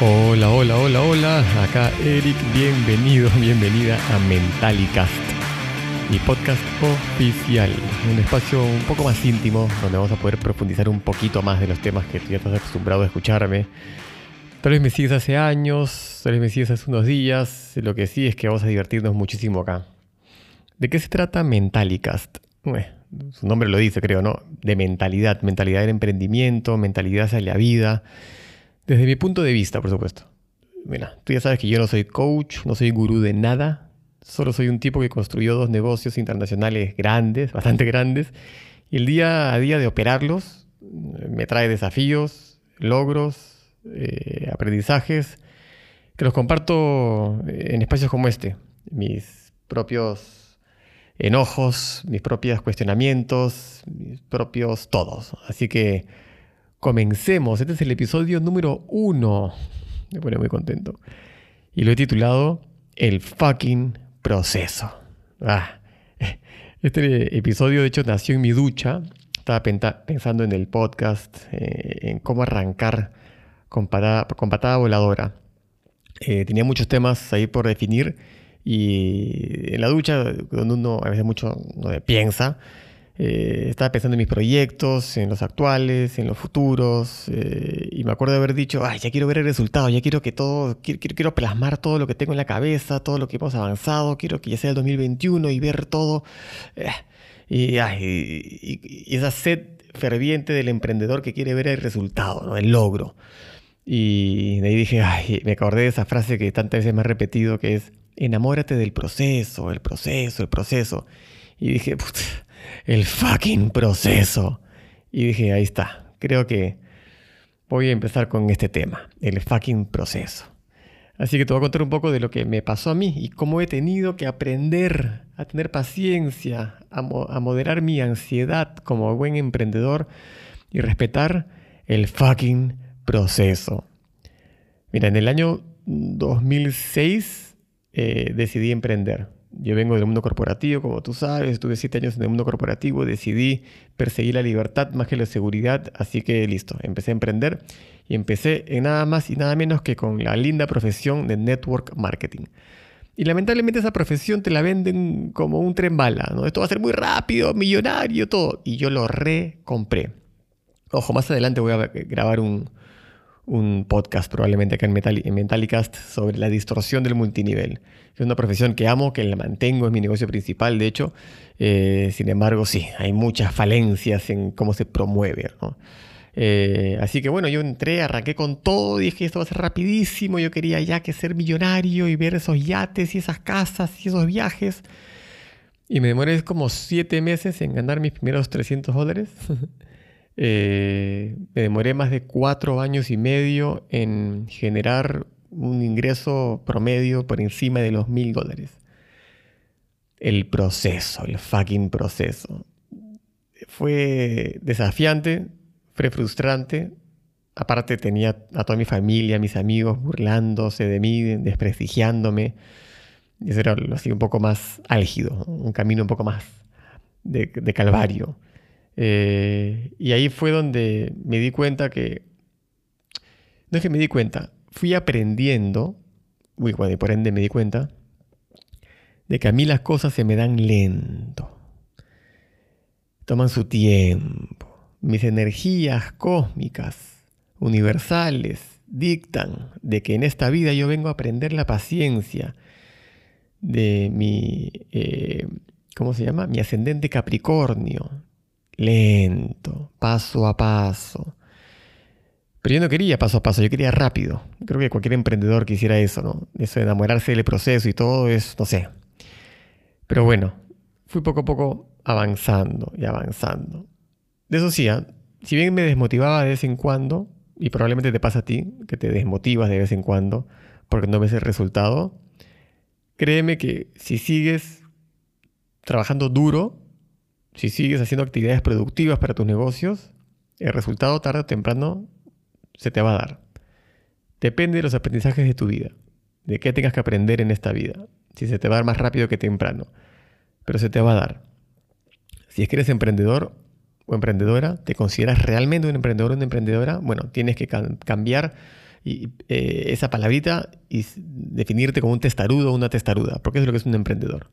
Hola, hola, hola, hola. Acá Eric, bienvenido, bienvenida a Mentalicast, mi podcast oficial. Un espacio un poco más íntimo donde vamos a poder profundizar un poquito más de los temas que tú ya estás acostumbrado a escucharme. Tal vez me sigues hace años, tal vez me sigues hace unos días. Lo que sí es que vamos a divertirnos muchísimo acá. ¿De qué se trata Mentalicast? su nombre lo dice, creo, ¿no? De mentalidad, mentalidad del emprendimiento, mentalidad hacia la vida. Desde mi punto de vista, por supuesto. Mira, tú ya sabes que yo no soy coach, no soy gurú de nada. Solo soy un tipo que construyó dos negocios internacionales grandes, bastante grandes. Y el día a día de operarlos me trae desafíos, logros, eh, aprendizajes, que los comparto en espacios como este. Mis propios enojos, mis propios cuestionamientos, mis propios todos. Así que comencemos. Este es el episodio número uno. Me pone muy contento. Y lo he titulado El fucking proceso. Ah, este episodio, de hecho, nació en mi ducha. Estaba pensando en el podcast, eh, en cómo arrancar con patada, voladora. Eh, tenía muchos temas ahí por definir y en la ducha, donde uno a veces mucho piensa, eh, estaba pensando en mis proyectos, en los actuales, en los futuros, eh, y me acuerdo de haber dicho, ay, ya quiero ver el resultado, ya quiero que todo, quiero, quiero, plasmar todo lo que tengo en la cabeza, todo lo que hemos avanzado, quiero que ya sea el 2021 y ver todo. Eh, y, y, esa sed ferviente del emprendedor que quiere ver el resultado, ¿no? el logro. Y de ahí dije, ay, me acordé de esa frase que tantas veces me he repetido, que es, enamórate del proceso, el proceso, el proceso. Y dije, el fucking proceso. Y dije, ahí está, creo que voy a empezar con este tema, el fucking proceso. Así que te voy a contar un poco de lo que me pasó a mí y cómo he tenido que aprender a tener paciencia, a, moderar mi ansiedad como buen emprendedor y respetar el fucking proceso. Mira, en el año 2006 eh, decidí emprender. Yo vengo del mundo corporativo, como tú sabes, estuve siete años en el mundo corporativo, decidí perseguir la libertad más que la seguridad, así que listo, empecé a emprender y empecé en nada más y nada menos que con la linda profesión de network marketing. Y lamentablemente esa profesión te la venden como un tren bala, ¿no? Esto va a ser muy rápido, millonario, todo. Y yo lo recompré. Ojo, más adelante voy a grabar un, un podcast probablemente acá en, Mentalicast sobre la distorsión del multinivel. Es una profesión que amo, que la mantengo, es mi negocio principal, de hecho. Eh, sin embargo, sí, hay muchas falencias en cómo se promueve. Eh, así que bueno, yo entré, arranqué con todo, dije esto va a ser rapidísimo, yo quería ya que ser millonario y ver esos yates y esas casas y esos viajes. Y me demoré como siete meses en ganar mis primeros 300 dólares. Eh, me demoré más de cuatro años y medio en generar un ingreso promedio por encima de los mil dólares. El proceso, el fucking proceso. Fue desafiante, fue frustrante. Aparte tenía a toda mi familia, mis amigos burlándose de mí, desprestigiándome. Eso era así un poco más álgido, un camino un poco más de calvario. Eh, y ahí fue donde me di cuenta que, no es que me di cuenta, fui aprendiendo, uy, y por ende me di cuenta, de que a mí las cosas se me dan lento, toman su tiempo, mis energías cósmicas, universales, dictan de que en esta vida yo vengo a aprender la paciencia de mi, eh, ¿cómo se llama? Mi ascendente Capricornio, lento, paso a paso. Pero yo no quería paso a paso, yo quería rápido. Creo que cualquier emprendedor quisiera eso, ¿no? Eso de enamorarse del proceso y todo es, no sé. Pero bueno, fui poco a poco avanzando y avanzando. De eso sí, ¿ah? si bien me desmotivaba de vez en cuando, y probablemente te pasa a ti, que te desmotivas de vez en cuando porque no ves el resultado, créeme que si sigues trabajando duro, si sigues haciendo actividades productivas para tus negocios, el resultado tarde o temprano se te va a dar. Depende de los aprendizajes de tu vida, de qué tengas que aprender en esta vida. Si se te va a dar más rápido que temprano, pero se te va a dar. Si es que eres emprendedor o emprendedora, te consideras realmente un emprendedor o una emprendedora, bueno, tienes que cambiar eh, esa palabrita y definirte como un testarudo o una testaruda, porque es lo que es un emprendedor.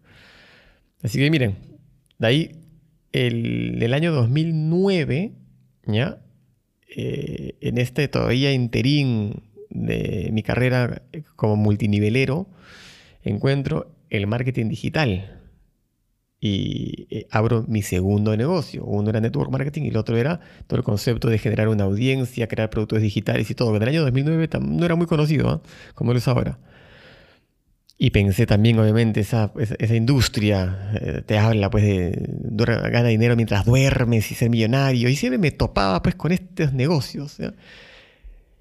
Así que miren, de ahí el, el año 2009, ¿ya? Eh, en este todavía interín de mi carrera como multinivelero, encuentro el marketing digital y eh, abro mi segundo negocio. Uno era network marketing y el otro era todo el concepto de generar una audiencia, crear productos digitales y todo. En el año 2009 no era muy conocido ¿ah? como lo es ahora. Y pensé también, obviamente, esa, esa, industria eh, te habla pues de, gana dinero mientras duermes y ser millonario. Y siempre me topaba pues con estos negocios.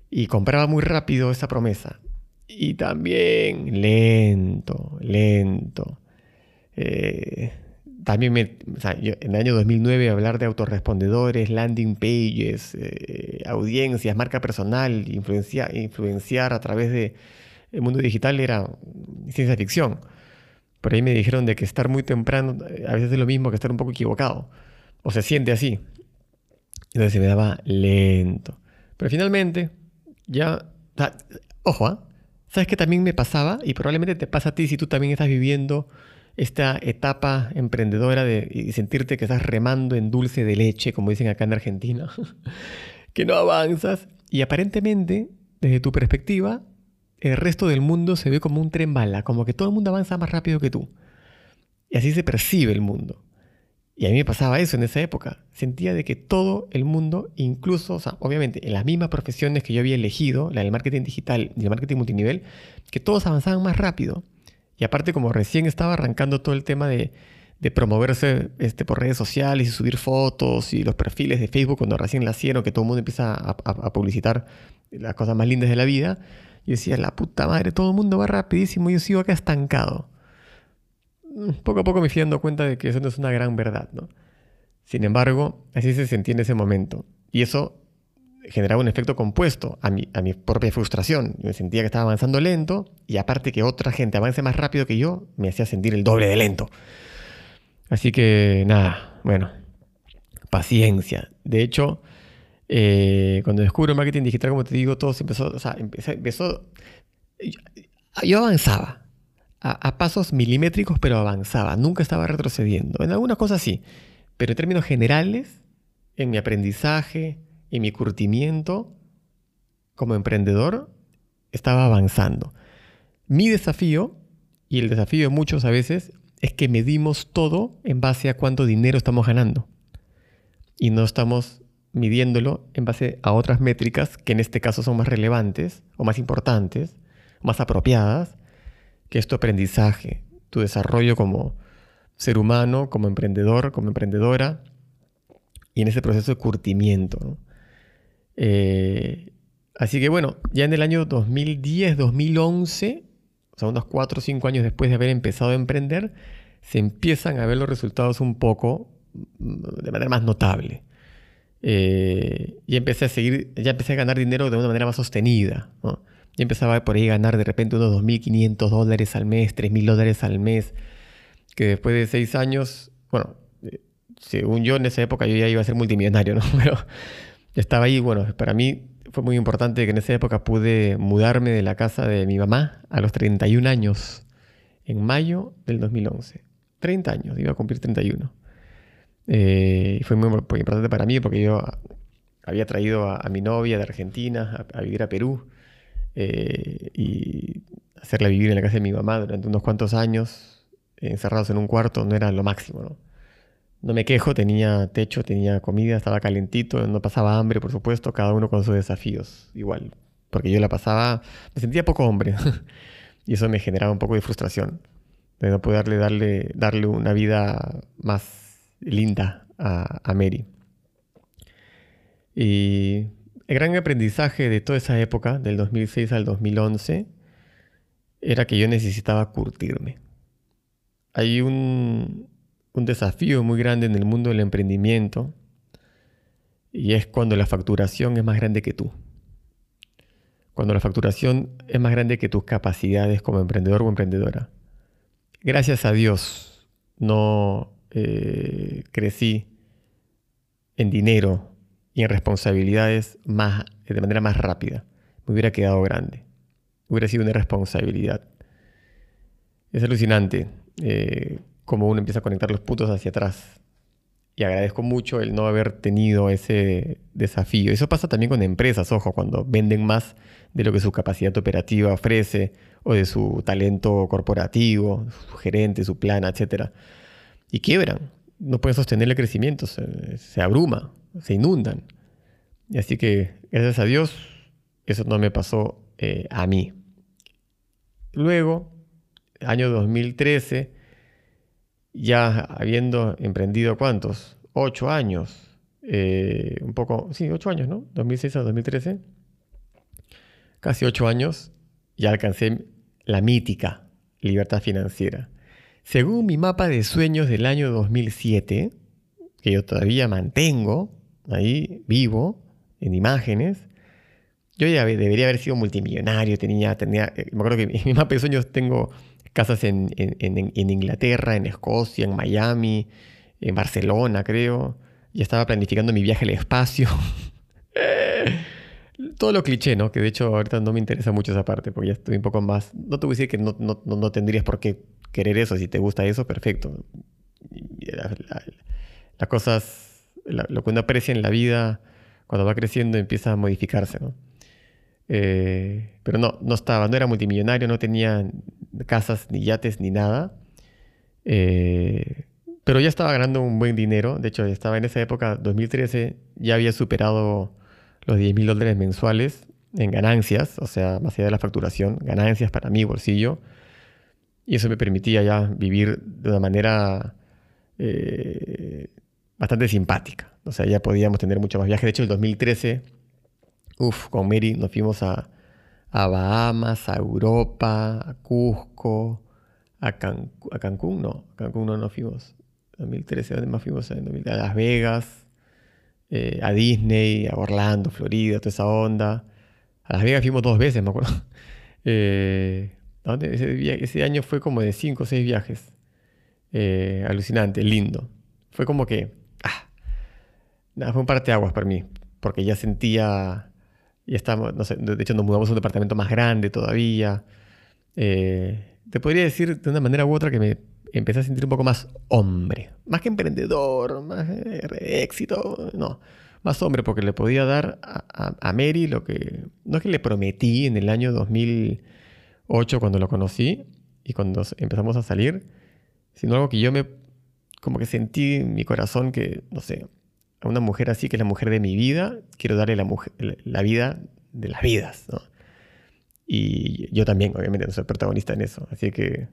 Y compraba muy rápido esa promesa. Y también lento, lento. Eh, también me, en el año 2009 hablar de autorrespondedores, landing pages, eh, audiencias, marca personal, influenciar, influenciar a través del el mundo digital era ciencia ficción. Por ahí me dijeron de que estar muy temprano eh, a veces es lo mismo que estar un poco equivocado. O se siente así. Entonces se me daba lento. Pero finalmente, ya... ojo, ¿ah? ¿sabes qué también me pasaba? Y probablemente te pasa a ti si tú también estás viviendo esta etapa emprendedora de sentirte que estás remando en dulce de leche, como dicen acá en Argentina, que no avanzas y aparentemente, desde tu perspectiva, el resto del mundo se ve como un tren bala, como que todo el mundo avanza más rápido que tú. Y así se percibe el mundo. Y a mí me pasaba eso en esa época. Sentía de que todo el mundo, incluso, o sea, obviamente, en las mismas profesiones que yo había elegido, la del marketing digital y el marketing multinivel, que todos avanzaban más rápido. Y aparte, como recién estaba arrancando todo el tema de, promoverse este, por redes sociales y subir fotos y los perfiles de Facebook cuando recién nacieron, que todo el mundo empieza a, publicitar las cosas más lindas de la vida, yo decía, la puta madre, todo el mundo va rapidísimo y yo sigo acá estancado. Mm, poco a poco me fui dando cuenta de que eso no es una gran verdad, ¿no? Sin embargo, así se sentía en ese momento. Y eso generaba un efecto compuesto a mi, a mi propia frustración. Yo me sentía que estaba avanzando lento y aparte que otra gente avance más rápido que yo, me hacía sentir el doble de lento. Así que nada, bueno, paciencia. De hecho, eh, cuando descubro el marketing digital, como te digo, todo se empezó, o sea, empezó, yo avanzaba a, a, pasos milimétricos, pero avanzaba, nunca estaba retrocediendo. En algunas cosas sí, pero en términos generales, en mi aprendizaje, y mi curtimiento como emprendedor estaba avanzando. Mi desafío, y el desafío de muchos a veces, es que medimos todo en base a cuánto dinero estamos ganando. Y no estamos midiéndolo en base a otras métricas que en este caso son más relevantes o más importantes, más apropiadas, que es tu aprendizaje, tu desarrollo como ser humano, como emprendedor, como emprendedora, y en ese proceso de curtimiento. Eh, así que bueno, ya en el año 2010, 2011, o sea, unos 4 o 5 años después de haber empezado a emprender, se empiezan a ver los resultados un poco mm, de manera más notable. Eh, y empecé a seguir, ya empecé a ganar dinero de una manera más sostenida. Ya empezaba por ahí a ganar de repente unos 2.500 dólares al mes, 3.000 dólares al mes, que después de 6 años, bueno, eh, según yo en esa época yo ya iba a ser multimillonario, ¿no? Pero estaba ahí, bueno, para mí fue muy importante que en esa época pude mudarme de la casa de mi mamá a los 31 años, en mayo del 2011. 30 años, iba a cumplir 31. Eh, fue muy, importante para mí porque yo había traído a, mi novia de Argentina a, vivir a Perú eh, y hacerla vivir en la casa de mi mamá durante unos cuantos años, encerrados en un cuarto, no era lo máximo, ¿no? No me quejo, tenía techo, tenía comida, estaba calentito, no pasaba hambre, por supuesto, cada uno con sus desafíos, igual. Porque yo la pasaba, me sentía poco hombre. y eso me generaba un poco de frustración. De no poderle darle, darle una vida más linda a, Mary. Y el gran aprendizaje de toda esa época, del 2006 al 2011, era que yo necesitaba curtirme. Hay un, un desafío muy grande en el mundo del emprendimiento y es cuando la facturación es más grande que tú. Cuando la facturación es más grande que tus capacidades como emprendedor o emprendedora. Gracias a Dios no eh, crecí en dinero y en responsabilidades más, de manera más rápida. me hubiera quedado grande. Hubiera sido una responsabilidad. Es alucinante eh, cómo uno empieza a conectar los puntos hacia atrás. Y agradezco mucho el no haber tenido ese desafío. Eso pasa también con empresas, ojo, cuando venden más de lo que su capacidad operativa ofrece o de su talento corporativo, su gerente, su plan, etc. Y quiebran. No pueden sostener el crecimiento, se, abruma, se inundan. Así que, gracias a Dios, eso no me pasó eh, a mí. Luego, año 2013, ya habiendo emprendido cuántos, ocho años, eh, un poco, sí, ocho años, ¿no? 2006 a 2013, casi ocho años, ya alcancé la mítica libertad financiera. Según mi mapa de sueños del año 2007, que yo todavía mantengo ahí vivo en imágenes, yo ya debería haber sido multimillonario, tenía, tenía, eh, me acuerdo que en mi mapa de sueños tengo casas en, Inglaterra, en Escocia, en Miami, en Barcelona, creo. Y estaba planificando mi viaje al espacio. Todo lo cliché, ¿no? Que de hecho ahorita no me interesa mucho esa parte, porque ya estoy un poco más... No te voy a decir que no, no, tendrías por qué querer eso, si te gusta eso, perfecto. las cosas, lo que uno aprecia en la vida, cuando va creciendo, empieza a modificarse, ¿no? Eh, pero no, no estaba, no era multimillonario, no tenía casas, ni yates, ni nada. Eh, pero ya estaba ganando un buen dinero. De hecho, estaba en esa época, 2013, ya había superado los 10 mil dólares mensuales en ganancias, o sea, más allá de la facturación, ganancias para mi bolsillo. Y eso me permitía ya vivir de una manera eh, bastante simpática. O sea, ya podíamos tener mucho más viajes. De hecho, el 2013, uff, con Mary nos fuimos a, a Bahamas, a Europa, a Cusco, a, Cancún, no, a Cancún no nos fuimos. 2013, ¿dónde más fuimos? En a Las Vegas, eh, a Disney, a Orlando, Florida, toda esa onda. A Las Vegas fuimos dos veces, me acuerdo. Eh, ese, año fue como de cinco o seis viajes. Eh, alucinante, lindo. Fue como que, ah, nada, fue un parteaguas para mí, porque ya sentía y estamos, no sé, de hecho nos mudamos a un departamento más grande todavía. Eh, te podría decir de una manera u otra que me empecé a sentir un poco más hombre. Más que emprendedor, más de éxito, no. Más hombre porque le podía dar a, a, Mary lo que, no es que le prometí en el año 2008 cuando lo conocí y cuando empezamos a salir, sino algo que yo me, como que sentí en mi corazón que, no sé, a una mujer así, que es la mujer de mi vida, quiero darle la, mujer, la vida de las vidas, ¿no? Y yo también, obviamente, no soy protagonista en eso. Así que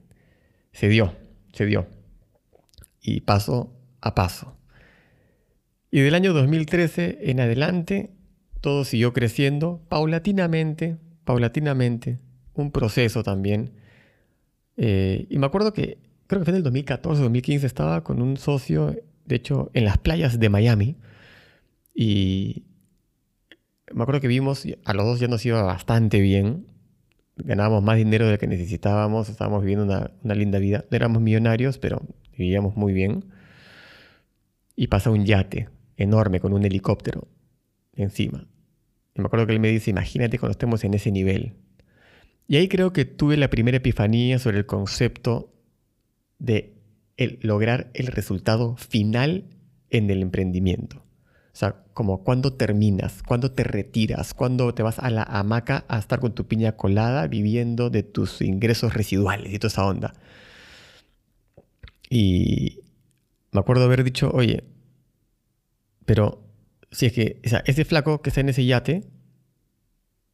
se dio, se dio. Y paso a paso. Y del año 2013 en adelante, todo siguió creciendo paulatinamente, paulatinamente. Un proceso también. Eh, y me acuerdo que, creo que fue en el 2014, 2015, estaba con un socio de hecho, en las playas de Miami. Y me acuerdo que vimos, a los dos ya nos iba bastante bien. Ganábamos más dinero del que necesitábamos, estábamos viviendo una, linda vida. No éramos millonarios, pero vivíamos muy bien. Y pasa un yate enorme con un helicóptero encima. Y me acuerdo que él me dice, imagínate cuando estemos en ese nivel. Y ahí creo que tuve la primera epifanía sobre el concepto de lograr el resultado final en el emprendimiento. O sea, como cuando terminas, cuando te retiras, cuando te vas a la hamaca a estar con tu piña colada viviendo de tus ingresos residuales y toda esa onda. Y me acuerdo haber dicho, oye, pero si es que ese flaco que está en ese yate,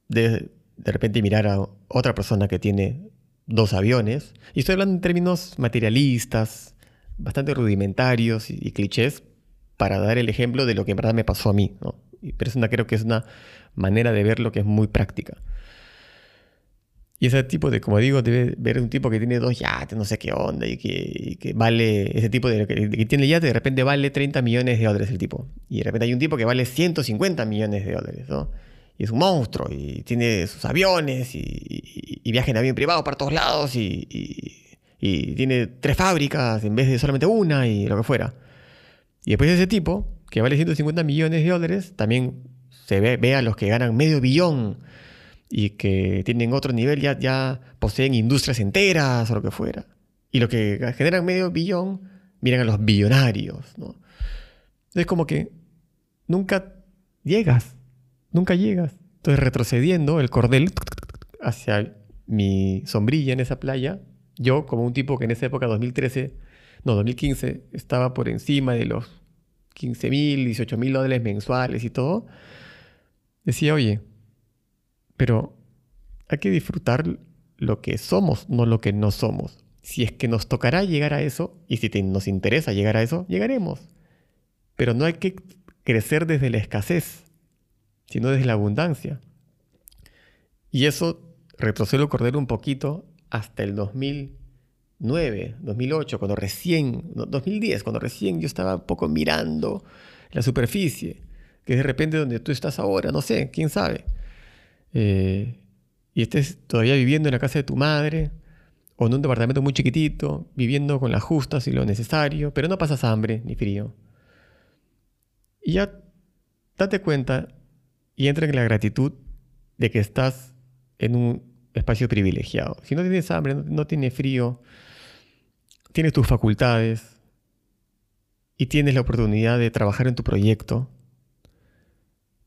de, de repente mirar a otra persona que tiene dos aviones, y estoy hablando en términos materialistas, bastante rudimentarios y, clichés, para dar el ejemplo de lo que en verdad me pasó a mí. ¿no? Pero es una, creo que es una manera de ver lo que es muy práctica. Y ese tipo de, como digo, debe ver un tipo que tiene dos yates, no sé qué onda, y que, vale, ese tipo de que, que tiene yate, de repente vale 30 millones de dólares el tipo. Y de repente hay un tipo que vale 150 millones de dólares, ¿no? Y es un monstruo y tiene sus aviones y, viaja en avión privado para todos lados y, tiene tres fábricas en vez de solamente una y lo que fuera. Y después ese tipo, que vale 150 millones de dólares, también se ve, ve a los que ganan medio billón y que tienen otro nivel, ya, ya poseen industrias enteras o lo que fuera. Y lo que generan medio billón, miran a los billonarios, ¿no? Es como que nunca llegas, nunca llegas. Entonces retrocediendo el cordel hacia mi sombrilla en esa playa, yo como un tipo que en esa época, 2013, no, 2015, estaba por encima de los 15 mil, 18 mil dólares mensuales y todo, decía, oye, pero hay que disfrutar lo que somos, no lo que no somos. Si es que nos tocará llegar a eso, y si nos interesa llegar a eso, llegaremos. Pero no hay que crecer desde la escasez, sino desde la abundancia. Y eso retrocedo Cordero un poquito hasta el 2009, 2008, cuando recién, 2010, cuando recién yo estaba un poco mirando la superficie, que es de repente donde tú estás ahora, no sé, quién sabe. Eh, y estés todavía viviendo en la casa de tu madre, o en un departamento muy chiquitito, viviendo con las justas y lo necesario, pero no pasas hambre ni frío. Y ya date cuenta y entra en la gratitud de que estás en un espacio privilegiado. Si no tienes hambre, no, tienes frío, tienes tus facultades y tienes la oportunidad de trabajar en tu proyecto,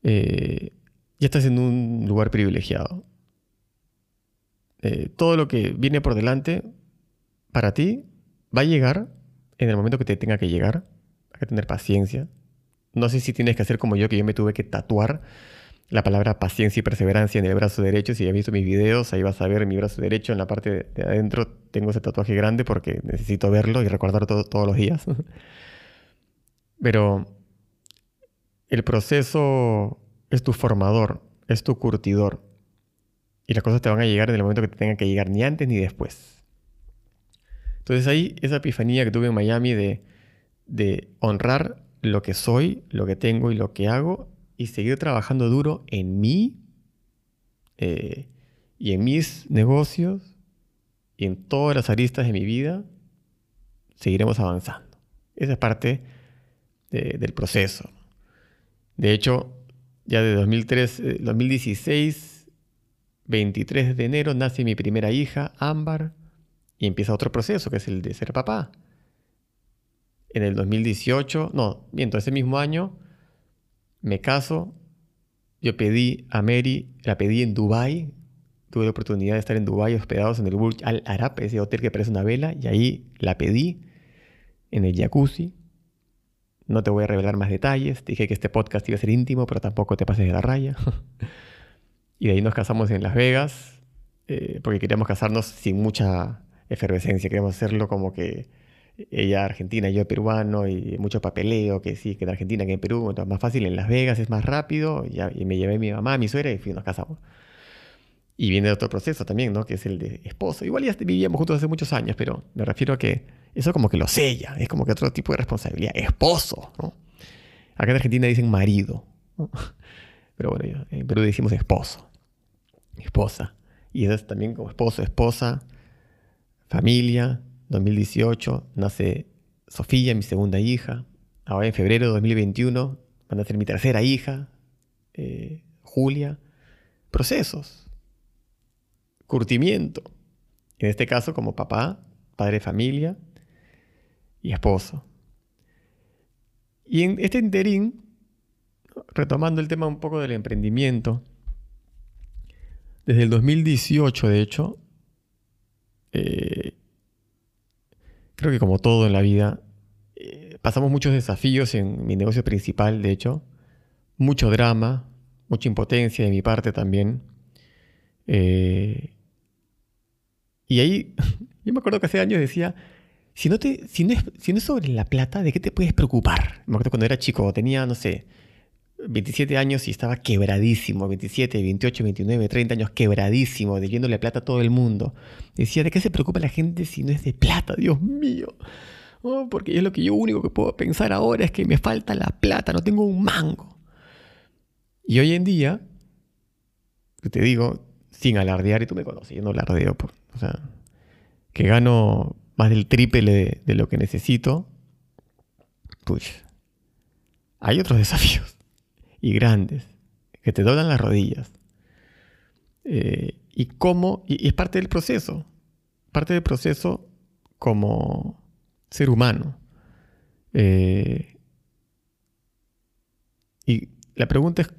eh, ya estás en un lugar privilegiado. Eh, todo lo que viene por delante para ti va a llegar en el momento que te tenga que llegar. Hay que tener paciencia. No sé si tienes que hacer como yo, que yo me tuve que tatuar la palabra paciencia y perseverancia en el brazo derecho. Si has visto mis videos, ahí vas a ver mi brazo derecho en la parte de adentro. Tengo ese tatuaje grande porque necesito verlo y recordar todo, todos los días. Pero el proceso es tu formador, es tu curtidor. Y las cosas te van a llegar en el momento que te tengan que llegar, ni antes ni después. Entonces ahí esa epifanía que tuve en Miami de, de honrar lo que soy, lo que tengo y lo que hago y seguir trabajando duro en mí eh, y en mis negocios y en todas las aristas de mi vida, seguiremos avanzando. Esa es parte del proceso. De hecho, ya de 2003, 2016, 23 de enero, nace mi primera hija, Ámbar, y empieza otro proceso, que es el de ser papá. En el 2018, no, miento, ese mismo año, me caso, yo pedí a Mary, la pedí en Dubai, tuve la oportunidad de estar en Dubai hospedados en el Burj Al Arab, ese hotel que parece una vela, y ahí la pedí en el jacuzzi. No te voy a revelar más detalles, dije que este podcast iba a ser íntimo, pero tampoco te pases de la raya. y de ahí nos casamos en Las Vegas, eh, porque queríamos casarnos sin mucha efervescencia, queríamos hacerlo como que ella argentina, yo peruano, y mucho papeleo, que sí, que en Argentina, que en Perú, entonces más fácil en Las Vegas, es más rápido, y, me llevé a mi mamá, a mi suegra, y nos casamos. Y viene otro proceso también, ¿no? Que es el de esposo. Igual ya vivíamos juntos hace muchos años, pero me refiero a que eso como que lo sella, es como que otro tipo de responsabilidad. Esposo, ¿no? Acá en Argentina dicen marido, Pero bueno, en Perú decimos esposo, esposa. Y eso es también como esposo, esposa, familia, 2018 nace Sofía, mi segunda hija. Ahora en febrero de 2021 van a ser mi tercera hija, eh, Julia. Procesos. Curtimiento. En este caso como papá, padre de familia y esposo. Y en este interín, retomando el tema un poco del emprendimiento, desde el 2018 de hecho, eh, creo que como todo en la vida, eh, pasamos muchos desafíos en mi negocio principal, de hecho, mucho drama, mucha impotencia de mi parte también. Eh, y ahí, yo me acuerdo que hace años decía, si no, es sobre la plata, ¿de qué te puedes preocupar? Me acuerdo cuando era chico, tenía, no sé, 27 años y estaba quebradísimo, 27, 28, 29, 30 años quebradísimo, debiéndole plata a todo el mundo. Decía, ¿de qué se preocupa la gente si no es de plata? Dios mío. Oh, porque es lo que yo único que puedo pensar ahora es que me falta la plata, no tengo un mango. Y hoy en día, te digo, sin alardear, y tú me conoces, yo no alardeo, por, o sea, que gano más del triple de, de lo que necesito, pues hay otros desafíos y grandes que te doblan las rodillas. Eh, y cómo, y, es parte del proceso, parte del proceso como ser humano. Eh, y la pregunta es,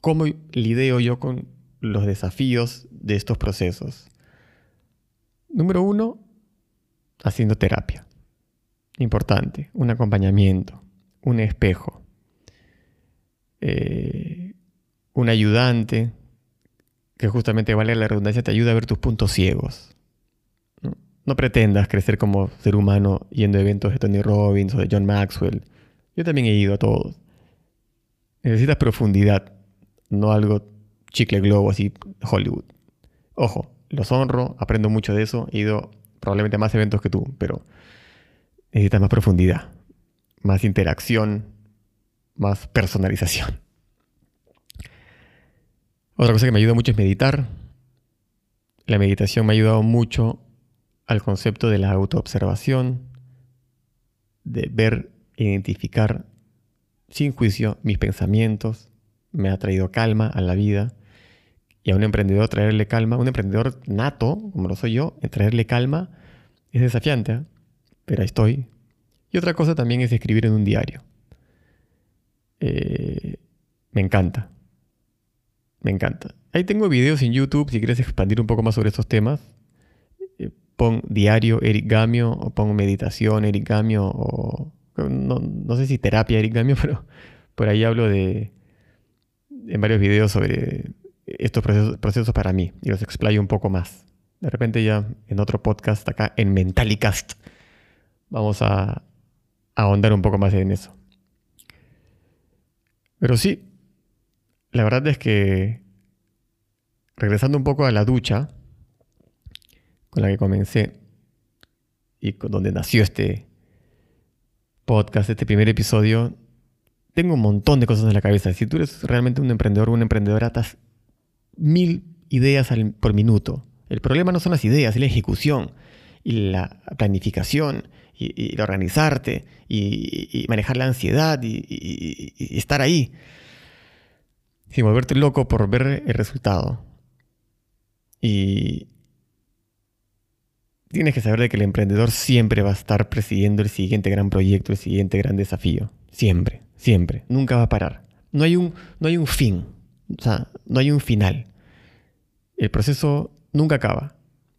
¿cómo lidio yo con los desafíos de estos procesos? Número uno, haciendo terapia. Importante, un acompañamiento, un espejo, eh, un ayudante que justamente vale la redundancia, te ayuda a ver tus puntos ciegos. ¿no? pretendas crecer como ser humano yendo a eventos de Tony Robbins o de John Maxwell. Yo también he ido a todos. Necesitas profundidad, no algo chicle globo así Hollywood. Ojo, los honro, aprendo mucho de eso, he ido probablemente a más eventos que tú, pero necesitas más profundidad, más interacción, más personalización. Otra cosa que me ayuda mucho es meditar. La meditación me ha ayudado mucho al concepto de la autoobservación, de ver, identificar sin juicio mis pensamientos. Me ha traído calma a la vida. Y a un emprendedor traerle calma, un emprendedor nato, como lo soy yo, traerle calma es desafiante, ¿eh? pero ahí estoy. Y otra cosa también es escribir en un diario. Eh, me encanta. Me encanta. Ahí tengo videos en YouTube si quieres expandir un poco más sobre estos temas. Eh, pon diario Eric Gamio o pon meditación Eric Gamio o no, sé si terapia Eric Gamio, pero por ahí hablo de en varios videos sobre estos procesos, procesos para mí y los explayo un poco más. De repente ya en otro podcast acá en Mentalicast vamos a ahondar un poco más en eso. Pero sí, la verdad es que, regresando un poco a la ducha, con la que comencé, y con donde nació este podcast, este primer episodio, tengo un montón de cosas en la cabeza. Si tú eres realmente un emprendedor o una emprendedora, estás mil ideas por minuto. El problema no son las ideas, es la ejecución y la planificación y, organizarte y, manejar la ansiedad y estar ahí sin volverte loco por ver el resultado. Y tienes que saber de que el emprendedor siempre va a estar presidiendo el siguiente gran proyecto, el siguiente gran desafío. Siempre, siempre. Nunca va a parar. No hay un, no hay un fin. O sea, no hay un final. El proceso nunca acaba.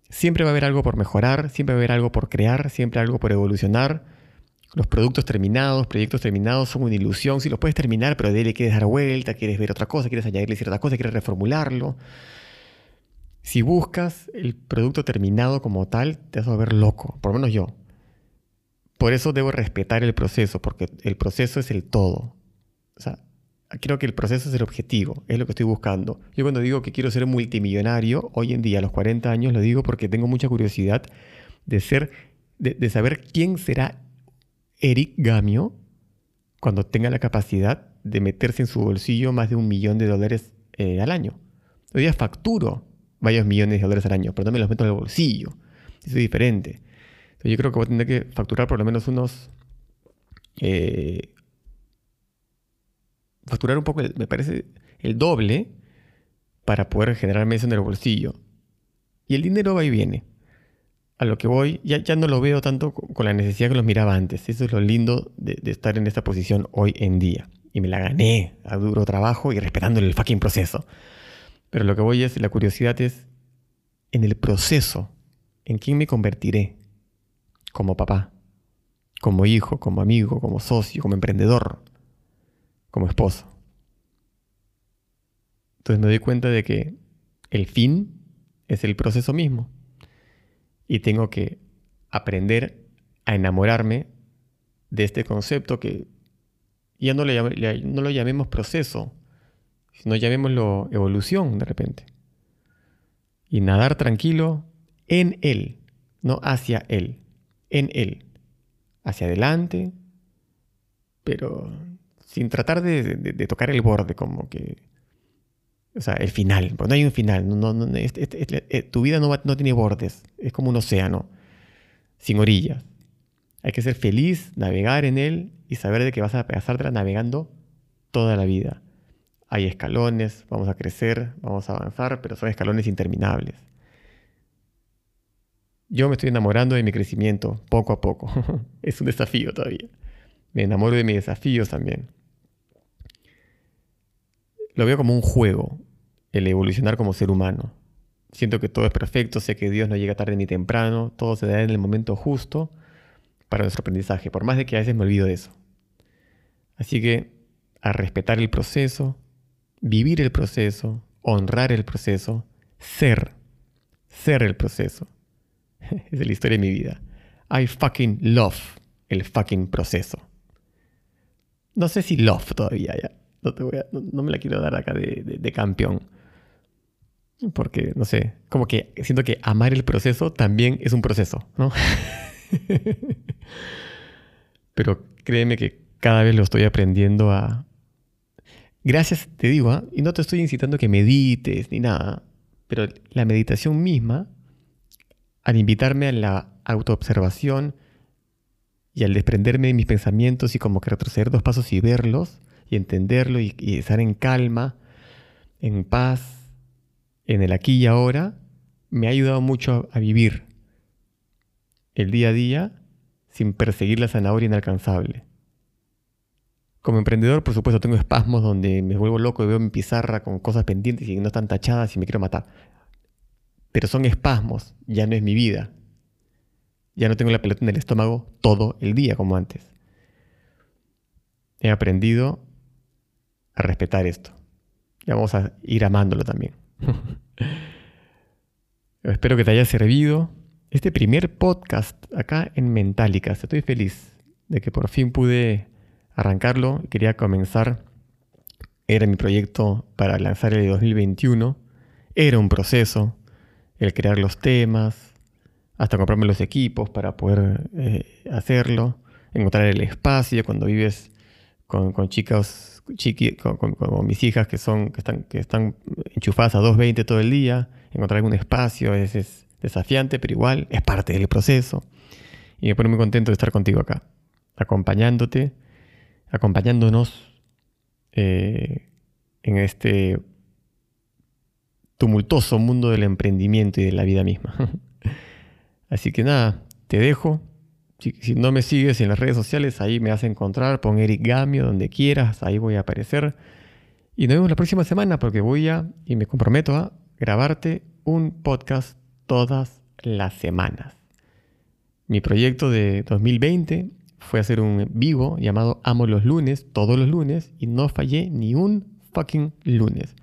Siempre va a haber algo por mejorar, siempre va a haber algo por crear, siempre algo por evolucionar los productos terminados, proyectos terminados son una ilusión. Si los puedes terminar, pero de le quieres dar vuelta, quieres ver otra cosa, quieres añadirle cierta cosa, quieres reformularlo. Si buscas el producto terminado como tal, te vas a ver loco, por lo menos yo. Por eso debo respetar el proceso, porque el proceso es el todo. O sea, creo que el proceso es el objetivo, es lo que estoy buscando. Yo cuando digo que quiero ser multimillonario, hoy en día a los 40 años lo digo porque tengo mucha curiosidad de ser, de, saber quién será Eric Gamio cuando tenga la capacidad de meterse en su bolsillo más de un millón de dólares eh, al año. Hoy día facturo varios millones de dólares al año, pero no me los meto en el bolsillo. Eso es diferente. yo creo que voy a tener que facturar por lo menos unos... Eh, facturar un poco, me parece, el doble para poder generarme eso en el bolsillo. Y el dinero va y viene a lo que voy, ya, ya no lo veo tanto con la necesidad que los miraba antes. Eso es lo lindo de, estar en esta posición hoy en día. Y me la gané a duro trabajo y respetando el fucking proceso. Pero lo que voy es, la curiosidad es en el proceso, en quién me convertiré como papá, como hijo, como amigo, como socio, como emprendedor, como esposo. Entonces me doy cuenta de que el fin es el proceso mismo y tengo que aprender a enamorarme de este concepto que ya no, lo llamemos proceso, sino llamémoslo evolución de repente. Y nadar tranquilo en él, no hacia él, en él, hacia adelante, pero sin tratar de tocar el borde como que o sea, el final. Porque no hay un final. No, eh, tu vida no, no tiene bordes. Es como un océano, sin orillas. Hay que ser feliz, navegar en él y saber de que vas a pasártela navegando toda la vida. hay escalones, vamos a crecer, vamos a avanzar, pero son escalones interminables. Yo me estoy enamorando de mi crecimiento poco a poco. es un desafío todavía. Me enamoro de mis desafíos también. Lo veo como un juego, el evolucionar como ser humano. Siento que todo es perfecto, sé que Dios no llega tarde ni temprano, todo se da en el momento justo para nuestro aprendizaje, por más de que a veces me olvido de eso. Así que a respetar el proceso, vivir el proceso, honrar el proceso, ser, ser el proceso. es la historia de mi vida. I fucking love el fucking proceso. No sé si love todavía, ya. No, me la quiero dar acá de, campeón. Porque, no sé, como que siento que amar el proceso también es un proceso, ¿no? Pero créeme que cada vez lo estoy aprendiendo a... Gracias, te digo, ¿ah? y no te estoy incitando a que medites ni nada, pero la meditación misma, al invitarme a la autoobservación y al desprenderme de mis pensamientos y como que retroceder dos pasos y verlos y entenderlo y, estar en calma, en paz, en el aquí y ahora, me ha ayudado mucho a vivir el día a día sin perseguir la zanahoria inalcanzable. Como emprendedor, por supuesto, tengo espasmos donde me vuelvo loco y veo mi pizarra con cosas pendientes y no están tachadas y me quiero matar. Pero son espasmos, ya no es mi vida. Ya no tengo la pelota en el estómago todo el día como antes. He aprendido a respetar esto. Ya vamos a ir amándolo también. Espero que te haya servido este primer podcast acá en Mentálicas. Estoy feliz de que por fin pude arrancarlo. Quería comenzar. Era mi proyecto para lanzar el 2021. Era un proceso el crear los temas, hasta comprarme los equipos para poder eh, hacerlo, encontrar el espacio cuando vives con, chicas, chiqui, con, mis hijas que, son, que, están, que están enchufadas a 220 todo el día, encontrar algún espacio es, es desafiante, pero igual es parte del proceso. Y me pone muy contento de estar contigo acá, acompañándote, acompañándonos eh, en este tumultuoso mundo del emprendimiento y de la vida misma. Así que nada, te dejo. Si, no me sigues en las redes sociales, ahí me vas a encontrar. Pon Eric Gamio donde quieras, ahí voy a aparecer. Y nos vemos la próxima semana porque voy a, y me comprometo a, grabarte un podcast todas las semanas. Mi proyecto de 2020 fue hacer un vivo llamado Amo los lunes, todos los lunes, y no fallé ni un fucking lunes.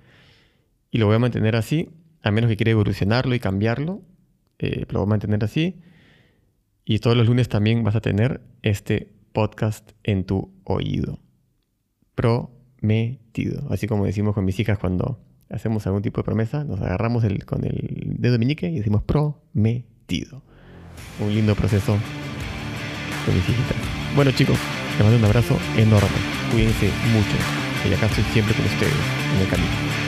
Y lo voy a mantener así, a menos que quiera evolucionarlo y cambiarlo, eh, lo voy a mantener así. Y todos los lunes también vas a tener este podcast en tu oído. Prometido. Así como decimos con mis hijas cuando hacemos algún tipo de promesa, nos agarramos con el dedo meñique y decimos prometido. Un lindo proceso con mis hijitas. Bueno chicos, les mando un abrazo enorme. Cuídense mucho. Y acá estoy siempre con ustedes en el camino.